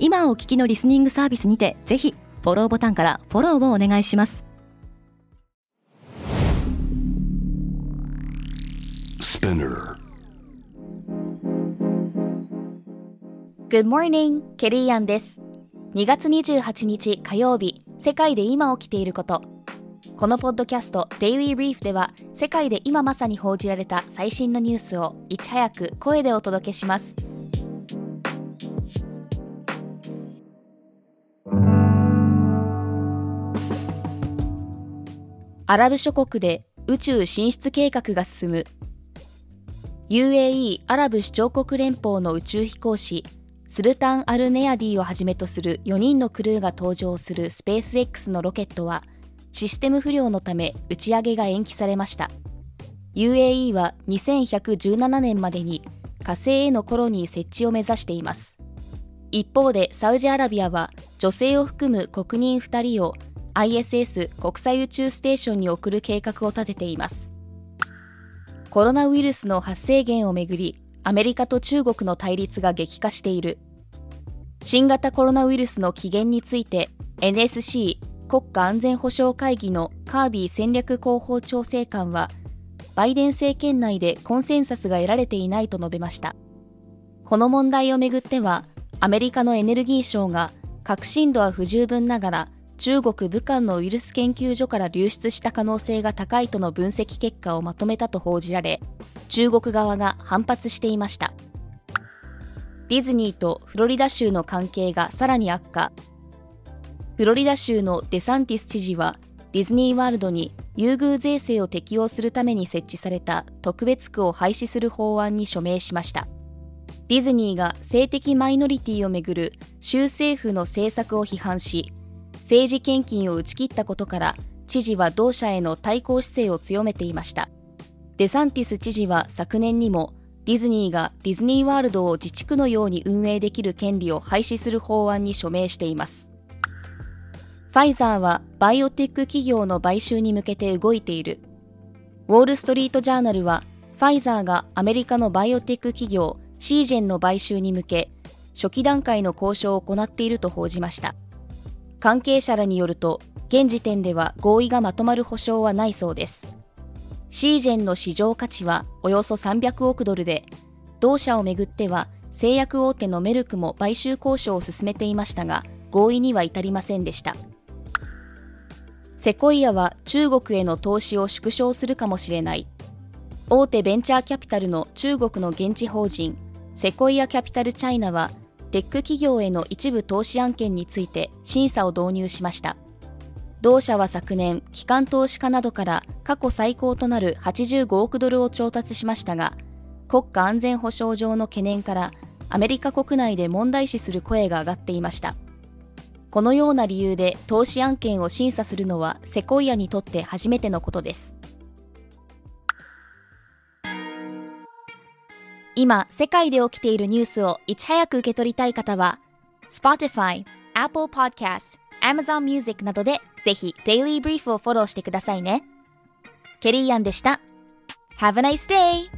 今お聞きのリスニングサービスにてぜひフォローボタンからフォローをお願いします。Good morning, ケリーアンです2月28日火曜日世界で今起きていることこのポッドキャスト Daily Brief では世界で今まさに報じられた最新のニュースをいち早く声でお届けしますアラブ諸国で宇宙進出計画が進む。UAE アラブ首長国連邦の宇宙飛行士スルタン・アルネアディをはじめとする4人のクルーが搭乗するスペース X のロケットはシステム不良のため打ち上げが延期されました。UAE は2117年までに火星へのコロニー設置を目指しています。一方でサウジアラビアは女性を含む国人2人を ISS 国際宇宙ステーションに送る計画を立てています。コロナウイルスの発生源をめぐりアメリカと中国の対立が激化している。新型コロナウイルスの起源について NSC 国家安全保障会議のカービー戦略広報調整官はバイデン政権内でコンセンサスが得られていないと述べました。この問題をめぐってはアメリカのエネルギー省が革新度は不十分ながら中国武漢のウイルス研究所から流出した可能性が高いとの分析結果をまとめたと報じられ中国側が反発していました。ディズニーとフロリダ州の関係がさらに悪化。フロリダ州のデサンティス知事はディズニーワールドに優遇税制を適用するために設置された特別区を廃止する法案に署名しました。ディズニーが性的マイノリティをめぐる州政府の政策を批判し政治献金を打ち切ったことから知事は同社への対抗姿勢を強めていました。デサンティス知事は昨年にもディズニーがディズニーワールドを自治区のように運営できる権利を廃止する法案に署名しています。ファイザーはバイオテック企業の買収に向けて動いている。ウォール・ストリート・ジャーナルはファイザーがアメリカのバイオテック企業シージェンの買収に向け初期段階の交渉を行っていると報じました。関係者らによると現時点では合意がまとまる保証はないそうです。シージェンの市場価値はおよそ300億ドルで同社をめぐっては製薬大手のメルクも買収交渉を進めていましたが合意には至りませんでした。セコイアは中国への投資を縮小するかもしれない。大手ベンチャーキャピタルの中国の現地法人セコイアキャピタルチャイナはテック企業への一部投資案件について審査を導入しました。同社は昨年機関投資家などから過去最高となる85億ドルを調達しましたが国家安全保障上の懸念からアメリカ国内で問題視する声が上がっていました。このような理由で投資案件を審査するのはセコイアにとって初めてのことです。今、世界で起きているニュースをいち早く受け取りたい方は、Spotify、Apple Podcast、Amazon Music などでぜひ Daily Brief をフォローしてくださいね。ケリーアンでした。Have a nice day!